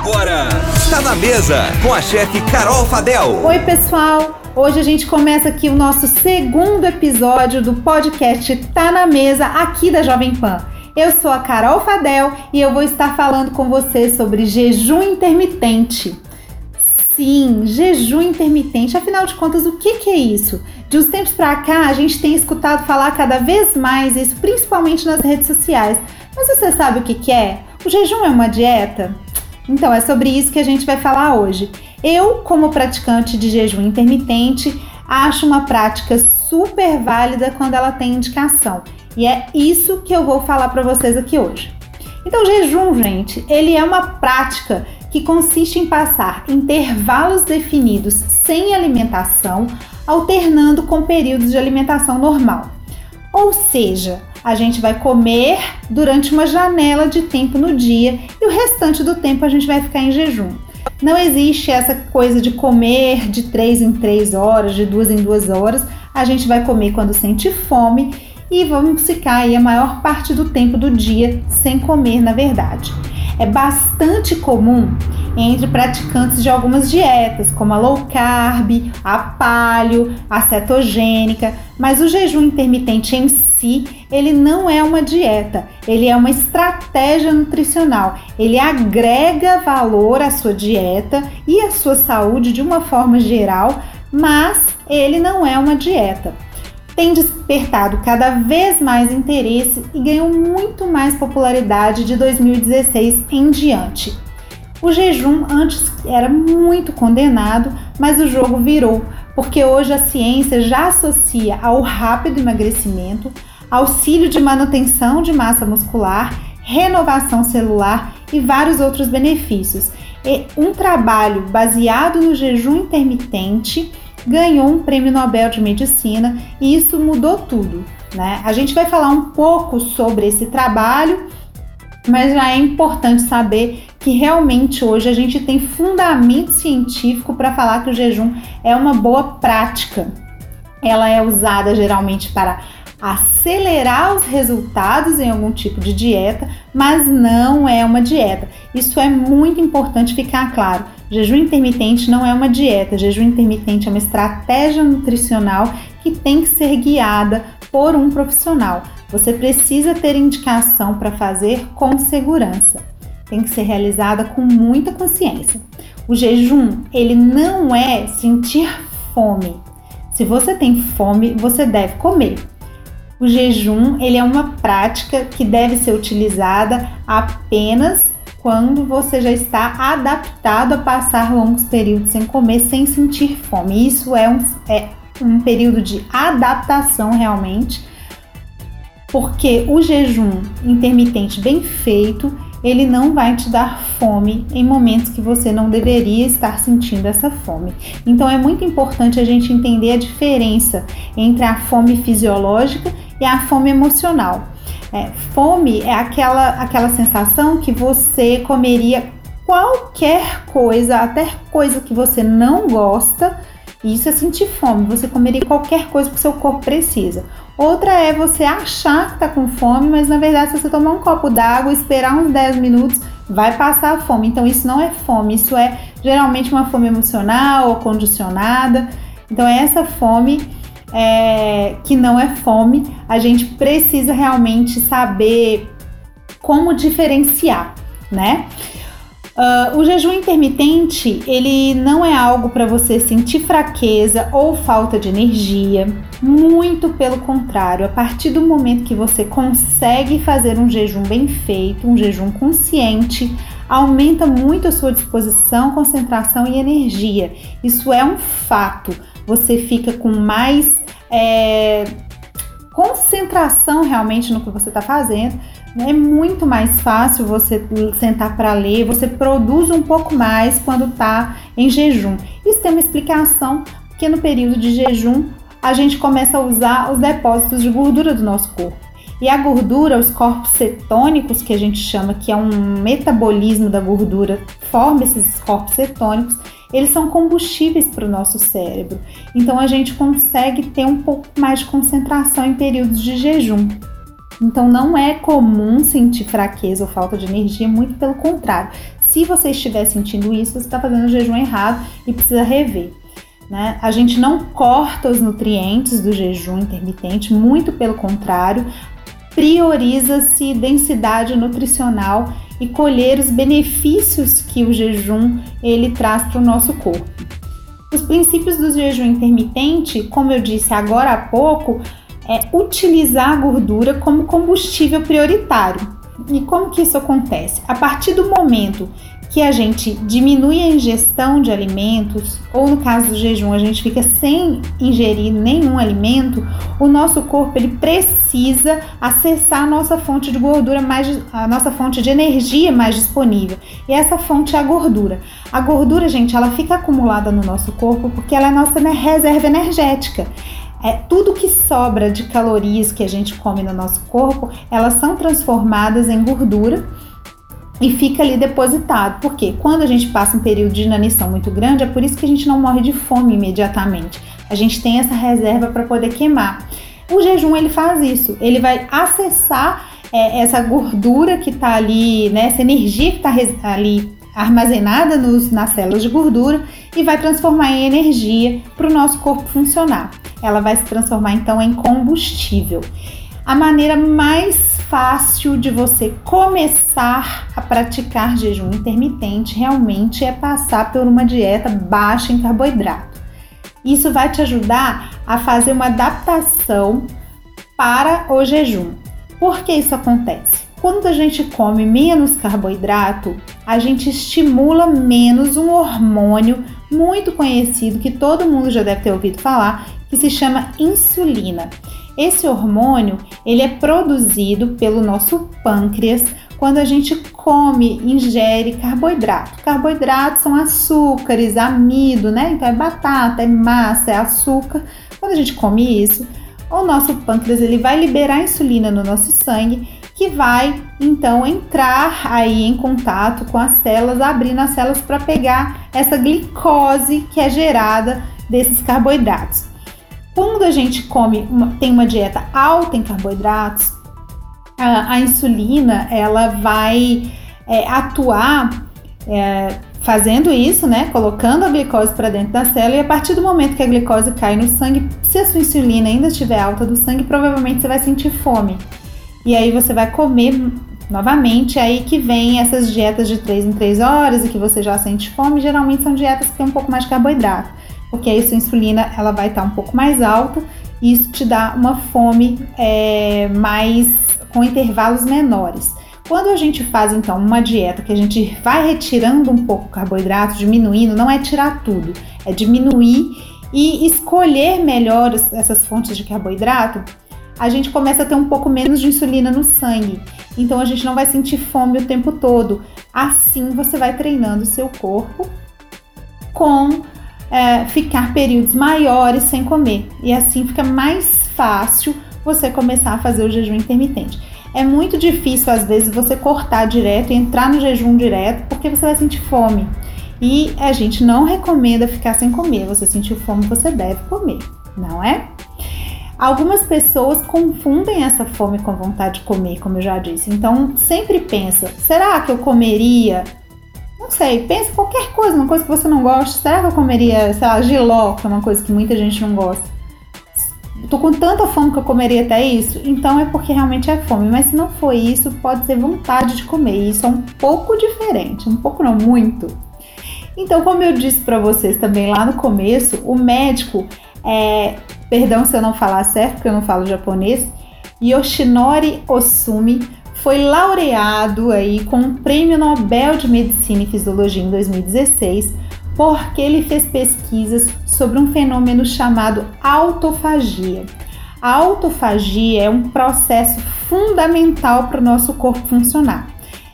Agora, tá na mesa com a chefe Carol Fadel. Oi, pessoal. Hoje a gente começa aqui o nosso segundo episódio do podcast Tá na Mesa aqui da Jovem Pan. Eu sou a Carol Fadel e eu vou estar falando com você sobre jejum intermitente. Sim, jejum intermitente. Afinal de contas, o que, que é isso? De uns tempos para cá, a gente tem escutado falar cada vez mais isso, principalmente nas redes sociais. Mas você sabe o que, que é? O jejum é uma dieta? Então, é sobre isso que a gente vai falar hoje. Eu, como praticante de jejum intermitente, acho uma prática super válida quando ela tem indicação. E é isso que eu vou falar para vocês aqui hoje. Então, jejum, gente, ele é uma prática que consiste em passar intervalos definidos sem alimentação, alternando com períodos de alimentação normal. Ou seja, a gente vai comer durante uma janela de tempo no dia e o restante do tempo a gente vai ficar em jejum. Não existe essa coisa de comer de 3 em 3 horas, de 2 em 2 horas. A gente vai comer quando sente fome e vamos ficar aí a maior parte do tempo do dia sem comer, na verdade. É bastante comum entre praticantes de algumas dietas, como a low carb, a paleo, a cetogênica, mas o jejum intermitente em si, ele não é uma dieta, ele é uma estratégia nutricional. Ele agrega valor à sua dieta e à sua saúde de uma forma geral, mas ele não é uma dieta tem despertado cada vez mais interesse e ganhou muito mais popularidade de 2016 em diante. O jejum antes era muito condenado, mas o jogo virou, porque hoje a ciência já associa ao rápido emagrecimento, auxílio de manutenção de massa muscular, renovação celular e vários outros benefícios. Um trabalho baseado no jejum intermitente ganhou um prêmio Nobel de Medicina e isso mudou tudo. Né? A gente vai falar um pouco sobre esse trabalho, mas já é importante saber que realmente hoje a gente tem fundamento científico para falar que o jejum é uma boa prática. Ela é usada geralmente para acelerar os resultados em algum tipo de dieta, mas não é uma dieta. Isso é muito importante ficar claro. Jejum intermitente não é uma dieta, jejum intermitente é uma estratégia nutricional que tem que ser guiada por um profissional. Você precisa ter indicação para fazer com segurança. Tem que ser realizada com muita consciência. O jejum, ele não é sentir fome. Se você tem fome, você deve comer. O jejum ele é uma prática que deve ser utilizada apenas quando você já está adaptado a passar longos períodos sem comer, sem sentir fome. Isso é um, é um período de adaptação realmente, porque o jejum intermitente bem feito ele não vai te dar fome em momentos que você não deveria estar sentindo essa fome. Então é muito importante a gente entender a diferença entre a fome fisiológica e a fome emocional. É, fome é aquela, aquela sensação que você comeria qualquer coisa, até coisa que você não gosta, isso é sentir fome. Você comeria qualquer coisa que o seu corpo precisa. Outra é você achar que está com fome, mas na verdade, se você tomar um copo d'água, esperar uns 10 minutos, vai passar a fome. Então, isso não é fome, isso é geralmente uma fome emocional ou condicionada. Então, é essa fome é, que não é fome, a gente precisa realmente saber como diferenciar, né? Uh, o jejum intermitente ele não é algo para você sentir fraqueza ou falta de energia, muito pelo contrário. A partir do momento que você consegue fazer um jejum bem feito, um jejum consciente, aumenta muito a sua disposição, concentração e energia. Isso é um fato. Você fica com mais é, concentração realmente no que você está fazendo é muito mais fácil você sentar para ler, você produz um pouco mais quando está em jejum. Isso tem uma explicação, porque no período de jejum a gente começa a usar os depósitos de gordura do nosso corpo. E a gordura, os corpos cetônicos, que a gente chama que é um metabolismo da gordura, forma esses corpos cetônicos, eles são combustíveis para o nosso cérebro. Então a gente consegue ter um pouco mais de concentração em períodos de jejum. Então não é comum sentir fraqueza ou falta de energia, muito pelo contrário. Se você estiver sentindo isso, você está fazendo o jejum errado e precisa rever. Né? A gente não corta os nutrientes do jejum intermitente, muito pelo contrário, prioriza-se densidade nutricional e colher os benefícios que o jejum ele traz para o nosso corpo. Os princípios do jejum intermitente, como eu disse agora há pouco, é utilizar a gordura como combustível prioritário. E como que isso acontece? A partir do momento que a gente diminui a ingestão de alimentos, ou no caso do jejum, a gente fica sem ingerir nenhum alimento, o nosso corpo ele precisa acessar a nossa fonte de gordura mais a nossa fonte de energia mais disponível. E essa fonte é a gordura. A gordura, gente, ela fica acumulada no nosso corpo porque ela é a nossa reserva energética. É, tudo que sobra de calorias que a gente come no nosso corpo, elas são transformadas em gordura e fica ali depositado. Porque quando a gente passa um período de inanição muito grande, é por isso que a gente não morre de fome imediatamente. A gente tem essa reserva para poder queimar. O jejum ele faz isso, ele vai acessar é, essa gordura que está ali, né, essa energia que está ali armazenada nos, nas células de gordura e vai transformar em energia para o nosso corpo funcionar. Ela vai se transformar então em combustível. A maneira mais fácil de você começar a praticar jejum intermitente realmente é passar por uma dieta baixa em carboidrato. Isso vai te ajudar a fazer uma adaptação para o jejum. Por que isso acontece? Quando a gente come menos carboidrato, a gente estimula menos um hormônio muito conhecido que todo mundo já deve ter ouvido falar, que se chama insulina. Esse hormônio, ele é produzido pelo nosso pâncreas quando a gente come, ingere carboidrato. Carboidratos são açúcares, amido, né? Então é batata, é massa, é açúcar. Quando a gente come isso, o nosso pâncreas ele vai liberar insulina no nosso sangue, que vai então entrar aí em contato com as células, abrindo as células para pegar essa glicose que é gerada desses carboidratos. Quando a gente come, uma, tem uma dieta alta em carboidratos, a, a insulina ela vai é, atuar é, fazendo isso, né? Colocando a glicose para dentro da célula e a partir do momento que a glicose cai no sangue, se a sua insulina ainda estiver alta do sangue, provavelmente você vai sentir fome. E aí você vai comer novamente, aí que vem essas dietas de 3 em 3 horas e que você já sente fome, geralmente são dietas que têm um pouco mais de carboidrato porque aí sua insulina ela vai estar um pouco mais alta e isso te dá uma fome é, mais com intervalos menores. Quando a gente faz então uma dieta que a gente vai retirando um pouco o carboidrato, diminuindo, não é tirar tudo, é diminuir e escolher melhor essas fontes de carboidrato, a gente começa a ter um pouco menos de insulina no sangue. Então a gente não vai sentir fome o tempo todo. Assim você vai treinando o seu corpo com é, ficar períodos maiores sem comer. E assim fica mais fácil você começar a fazer o jejum intermitente. É muito difícil, às vezes, você cortar direto e entrar no jejum direto, porque você vai sentir fome. E a gente não recomenda ficar sem comer. Você sentiu fome, você deve comer, não é? Algumas pessoas confundem essa fome com vontade de comer, como eu já disse. Então, sempre pensa: será que eu comeria não sei, pensa qualquer coisa, uma coisa que você não gosta. Será que eu comeria, sei lá, giló, que é uma coisa que muita gente não gosta? Tô com tanta fome que eu comeria até isso, então é porque realmente é fome. Mas se não for isso, pode ser vontade de comer. E isso é um pouco diferente, um pouco não muito. Então, como eu disse para vocês também lá no começo, o médico, é, perdão se eu não falar certo, porque eu não falo japonês, Yoshinori Osumi foi laureado aí com o Prêmio Nobel de Medicina e Fisiologia em 2016 porque ele fez pesquisas sobre um fenômeno chamado autofagia. A autofagia é um processo fundamental para o nosso corpo funcionar.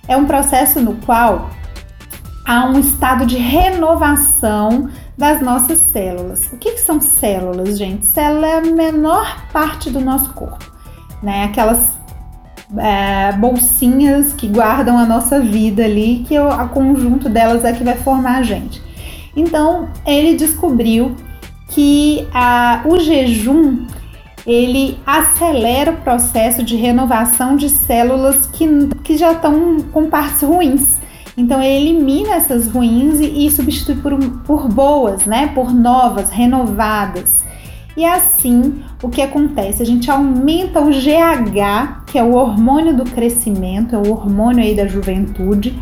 É um processo no qual há um estado de renovação das nossas células. O que, que são células, gente? Célula é a menor parte do nosso corpo, né? Aquelas é, bolsinhas que guardam a nossa vida ali, que o conjunto delas é que vai formar a gente. Então ele descobriu que a, o jejum ele acelera o processo de renovação de células que, que já estão com partes ruins. Então ele elimina essas ruins e, e substitui por, por boas, né? Por novas, renovadas. E assim, o que acontece? A gente aumenta o GH, que é o hormônio do crescimento, é o hormônio aí da juventude.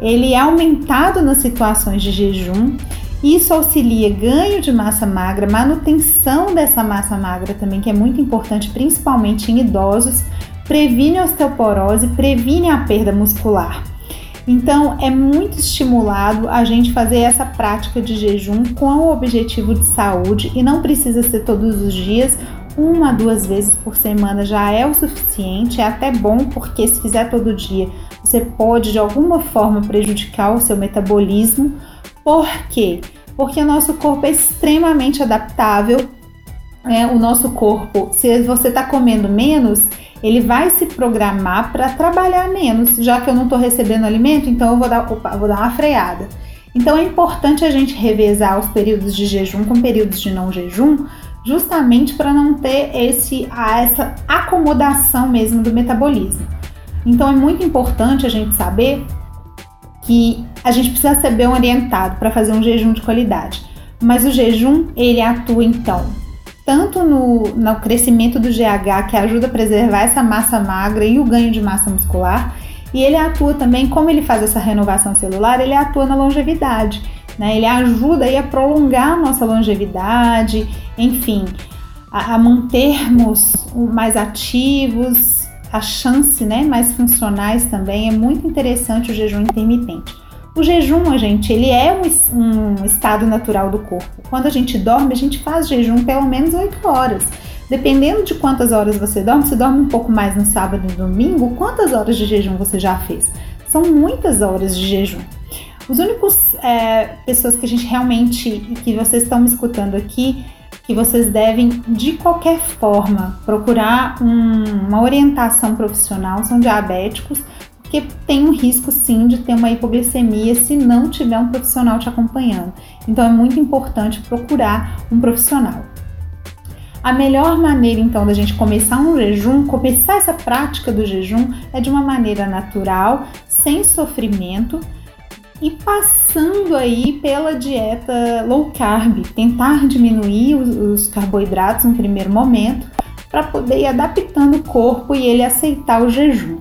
Ele é aumentado nas situações de jejum. Isso auxilia ganho de massa magra, manutenção dessa massa magra também, que é muito importante, principalmente em idosos, previne osteoporose, previne a perda muscular. Então, é muito estimulado a gente fazer essa prática de jejum com o objetivo de saúde e não precisa ser todos os dias, uma, duas vezes por semana já é o suficiente, é até bom porque se fizer todo dia, você pode de alguma forma prejudicar o seu metabolismo. Por quê? Porque o nosso corpo é extremamente adaptável. É, o nosso corpo, se você está comendo menos, ele vai se programar para trabalhar menos. Já que eu não estou recebendo alimento, então eu vou dar, opa, vou dar uma freada. Então é importante a gente revezar os períodos de jejum com períodos de não jejum, justamente para não ter esse, essa acomodação mesmo do metabolismo. Então é muito importante a gente saber que a gente precisa ser bem orientado para fazer um jejum de qualidade. Mas o jejum, ele atua então tanto no, no crescimento do GH, que ajuda a preservar essa massa magra e o ganho de massa muscular, e ele atua também, como ele faz essa renovação celular, ele atua na longevidade, né? Ele ajuda aí a prolongar a nossa longevidade, enfim, a, a mantermos mais ativos, a chance, né, mais funcionais também. É muito interessante o jejum intermitente. O jejum, gente, ele é um, um, estado natural do corpo. Quando a gente dorme, a gente faz jejum pelo menos 8 horas. Dependendo de quantas horas você dorme, se dorme um pouco mais no sábado e no domingo, quantas horas de jejum você já fez? São muitas horas de jejum. Os únicos é, pessoas que a gente realmente, que vocês estão me escutando aqui, que vocês devem de qualquer forma procurar um, uma orientação profissional são diabéticos porque tem um risco sim de ter uma hipoglicemia se não tiver um profissional te acompanhando. Então é muito importante procurar um profissional. A melhor maneira então da gente começar um jejum, começar essa prática do jejum é de uma maneira natural, sem sofrimento e passando aí pela dieta low carb, tentar diminuir os carboidratos no primeiro momento para poder ir adaptando o corpo e ele aceitar o jejum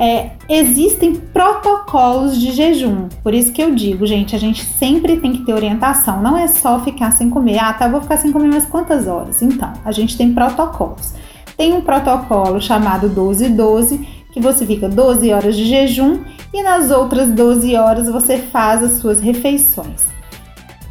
é, existem protocolos de jejum. Por isso que eu digo, gente, a gente sempre tem que ter orientação. Não é só ficar sem comer. Ah, tá, vou ficar sem comer mais quantas horas? Então, a gente tem protocolos. Tem um protocolo chamado 12-12, que você fica 12 horas de jejum e nas outras 12 horas você faz as suas refeições.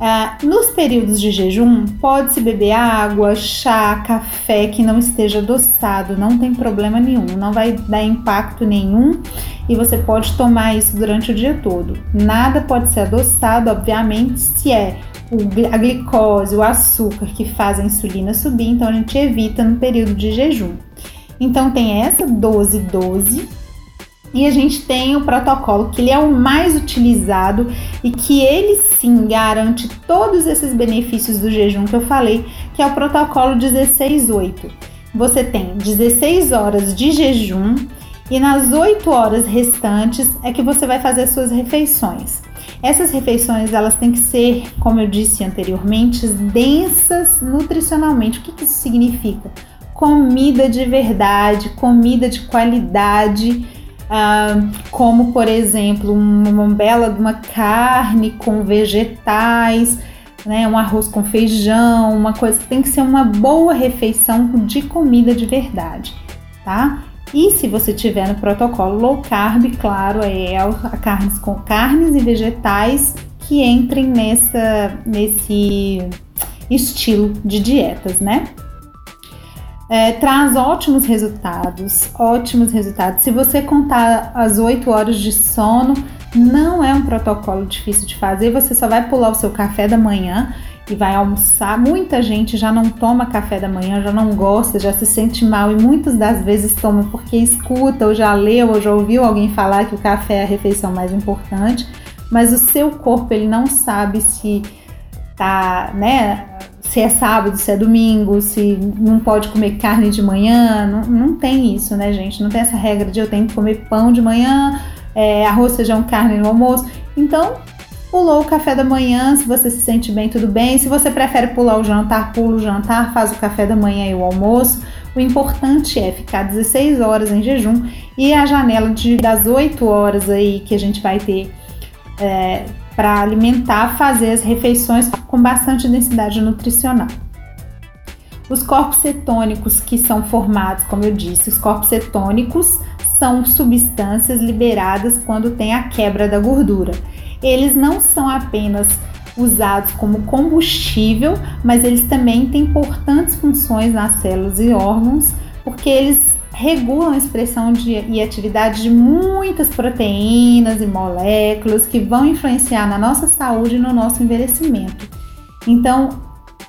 Ah, nos períodos de jejum, pode-se beber água, chá, café que não esteja adoçado, não tem problema nenhum, não vai dar impacto nenhum e você pode tomar isso durante o dia todo. Nada pode ser adoçado, obviamente, se é a glicose, o açúcar que faz a insulina subir, então a gente evita no período de jejum. Então tem essa 12-12 e a gente tem o protocolo que ele é o mais utilizado e que ele sim garante todos esses benefícios do jejum que eu falei, que é o protocolo 16-8. Você tem 16 horas de jejum e nas 8 horas restantes é que você vai fazer suas refeições. Essas refeições elas têm que ser, como eu disse anteriormente, densas nutricionalmente. O que isso significa? Comida de verdade, comida de qualidade ah, como por exemplo uma bela de uma carne com vegetais, né, um arroz com feijão, uma coisa tem que ser uma boa refeição de comida de verdade, tá? E se você tiver no protocolo low carb, claro, é a carnes com carnes e vegetais que entrem nessa nesse estilo de dietas, né? É, traz ótimos resultados, ótimos resultados. Se você contar as 8 horas de sono, não é um protocolo difícil de fazer, você só vai pular o seu café da manhã e vai almoçar. Muita gente já não toma café da manhã, já não gosta, já se sente mal e muitas das vezes toma porque escuta ou já leu ou já ouviu alguém falar que o café é a refeição mais importante, mas o seu corpo ele não sabe se tá, né, se é sábado, se é domingo, se não pode comer carne de manhã, não, não tem isso, né, gente? Não tem essa regra de eu tenho que comer pão de manhã, é, arroz, feijão, carne no almoço. Então, pulou o café da manhã, se você se sente bem, tudo bem. Se você prefere pular o jantar, pula o jantar, faz o café da manhã e o almoço. O importante é ficar 16 horas em jejum e a janela de, das 8 horas aí que a gente vai ter é, para alimentar, fazer as refeições com bastante densidade nutricional. Os corpos cetônicos que são formados, como eu disse, os corpos cetônicos são substâncias liberadas quando tem a quebra da gordura. Eles não são apenas usados como combustível, mas eles também têm importantes funções nas células e órgãos, porque eles regulam a expressão de, e atividade de muitas proteínas e moléculas que vão influenciar na nossa saúde e no nosso envelhecimento. Então,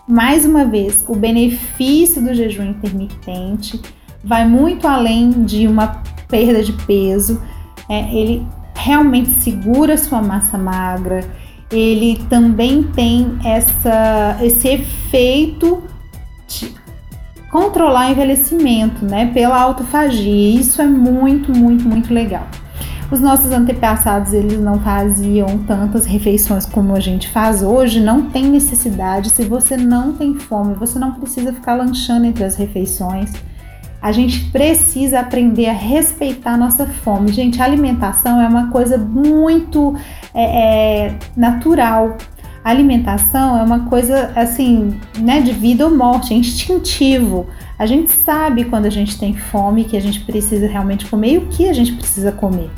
mais uma vez, o benefício do jejum intermitente vai muito além de uma perda de peso. É, ele realmente segura sua massa magra, ele também tem essa, esse efeito controlar o envelhecimento, né, pela autofagia. Isso é muito, muito, muito legal. Os nossos antepassados, eles não faziam tantas refeições como a gente faz hoje, não tem necessidade. Se você não tem fome, você não precisa ficar lanchando entre as refeições. A gente precisa aprender a respeitar a nossa fome. Gente, alimentação é uma coisa muito é, é, natural. Alimentação é uma coisa assim, né, de vida ou morte, é instintivo. A gente sabe quando a gente tem fome que a gente precisa realmente comer e o que a gente precisa comer.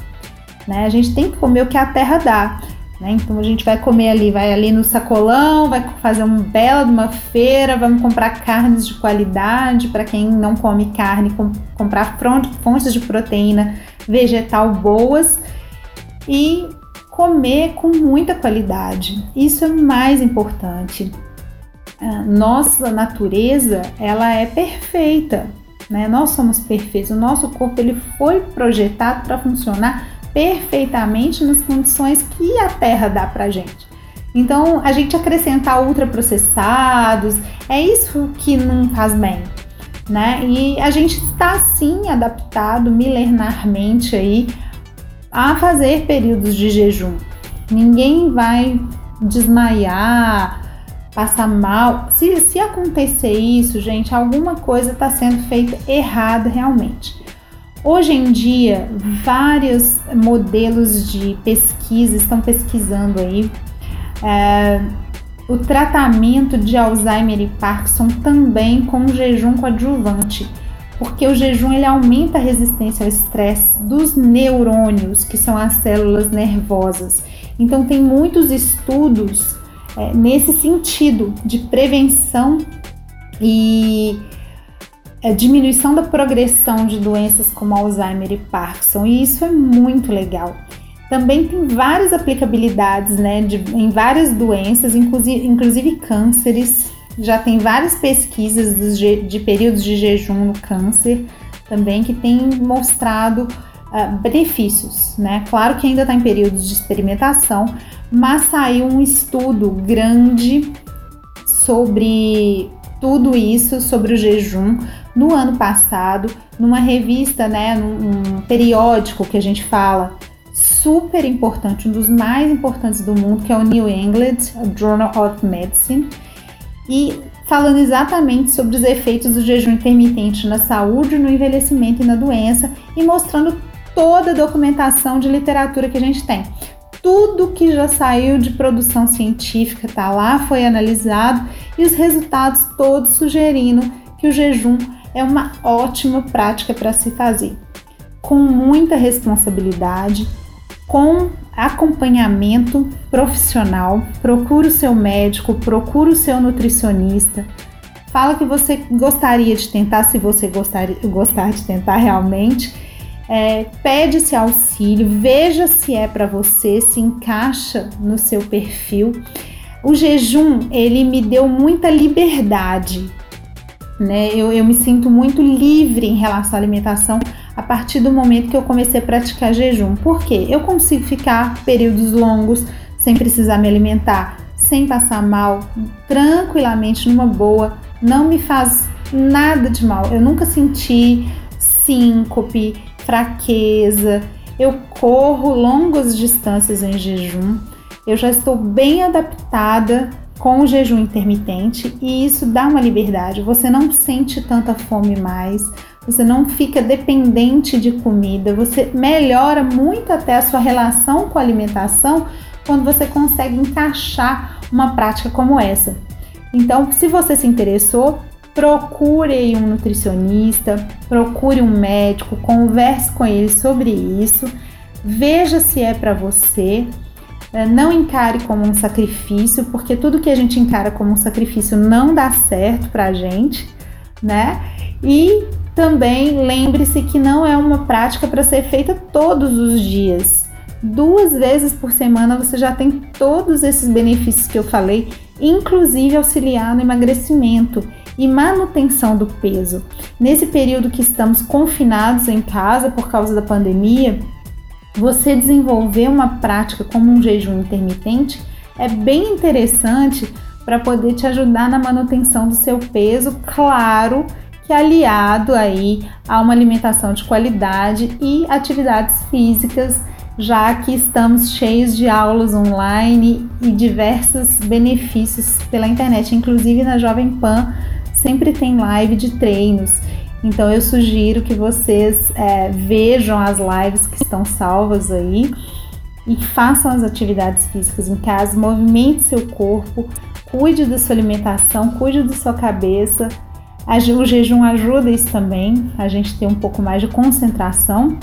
Né? A gente tem que comer o que a terra dá. Né? Então a gente vai comer ali, vai ali no sacolão, vai fazer uma bela de uma feira, vamos comprar carnes de qualidade para quem não come carne, com, comprar fontes de proteína vegetal boas e comer com muita qualidade. Isso é mais importante. A nossa natureza, ela é perfeita, né? Nós somos perfeitos. O nosso corpo ele foi projetado para funcionar perfeitamente nas condições que a terra dá para gente. Então, a gente acrescentar ultraprocessados é isso que não faz bem, né? E a gente está sim adaptado milenarmente aí a fazer períodos de jejum. Ninguém vai desmaiar, passar mal. Se, se acontecer isso, gente, alguma coisa está sendo feita errada realmente. Hoje em dia, vários modelos de pesquisa estão pesquisando aí é, o tratamento de Alzheimer e Parkinson também com jejum coadjuvante, porque o jejum ele aumenta a resistência ao estresse dos neurônios, que são as células nervosas. Então, tem muitos estudos é, nesse sentido de prevenção e é, diminuição da progressão de doenças como Alzheimer e Parkinson, e isso é muito legal. Também tem várias aplicabilidades né, de, em várias doenças, inclusive, inclusive cânceres. Já tem várias pesquisas de, períodos de jejum no câncer também que tem mostrado uh, benefícios, né? Claro que ainda está em períodos de experimentação, mas saiu um estudo grande sobre tudo isso, sobre o jejum, no ano passado, numa revista, né, num, periódico que a gente fala super importante, um dos mais importantes do mundo, que é o New England Journal of Medicine, e falando exatamente sobre os efeitos do jejum intermitente na saúde, no envelhecimento e na doença, e mostrando toda a documentação de literatura que a gente tem. Tudo que já saiu de produção científica está lá, foi analisado e os resultados todos sugerindo que o jejum é uma ótima prática para se fazer, com muita responsabilidade, com acompanhamento profissional. Procure o seu médico, procure o seu nutricionista. Fala que você gostaria de tentar, se você gostaria, gostar de tentar realmente. É, pede esse auxílio, veja se é para você, se encaixa no seu perfil. O jejum ele me deu muita liberdade né? Eu, eu me sinto muito livre em relação à alimentação a partir do momento que eu comecei a praticar jejum. Por quê? Eu consigo ficar períodos longos sem precisar me alimentar, sem passar mal, tranquilamente, numa boa, não me faz nada de mal. Eu nunca senti síncope, fraqueza. eu corro longas distâncias em jejum, eu já estou bem adaptada com o jejum intermitente e isso dá uma liberdade. Você não sente tanta fome mais, você não fica dependente de comida, você melhora muito até a sua relação com a alimentação quando você consegue encaixar uma prática como essa. Então, se você se interessou, procure um nutricionista, procure um médico, converse com ele sobre isso, veja se é para você. É, não encare como um sacrifício, porque tudo que a gente encara como um sacrifício não dá certo pra gente, né? E também lembre-se que não é uma prática para ser feita todos os dias. Duas vezes por semana você já tem todos esses benefícios que eu falei, inclusive auxiliar no emagrecimento e manutenção do peso. Nesse período que estamos confinados em casa por causa da pandemia, você desenvolver uma prática como um jejum intermitente é bem interessante para poder te ajudar na manutenção do seu peso, claro que aliado aí a uma alimentação de qualidade e atividades físicas, já que estamos cheios de aulas online e diversos benefícios pela internet, inclusive na Jovem Pan sempre tem live de treinos. Então eu sugiro que vocês é, vejam as lives que estão salvas aí e façam as atividades físicas em casa, movimente seu corpo, cuide da sua alimentação, cuide da sua cabeça, o jejum ajuda isso também, a gente ter um pouco mais de concentração.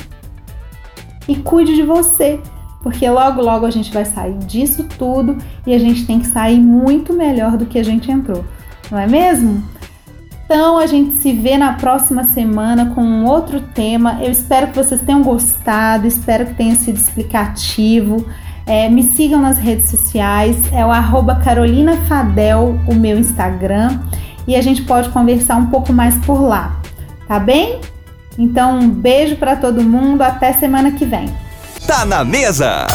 E cuide de você, porque logo logo a gente vai sair disso tudo e a gente tem que sair muito melhor do que a gente entrou, não é mesmo? Então a gente se vê na próxima semana com um outro tema. Eu espero que vocês tenham gostado, espero que tenha sido explicativo. É, me sigam nas redes sociais, é o arroba Carolina Fadel, o meu Instagram e a gente pode conversar um pouco mais por lá, tá bem? Então, um beijo para todo mundo, até semana que vem. Tá na mesa!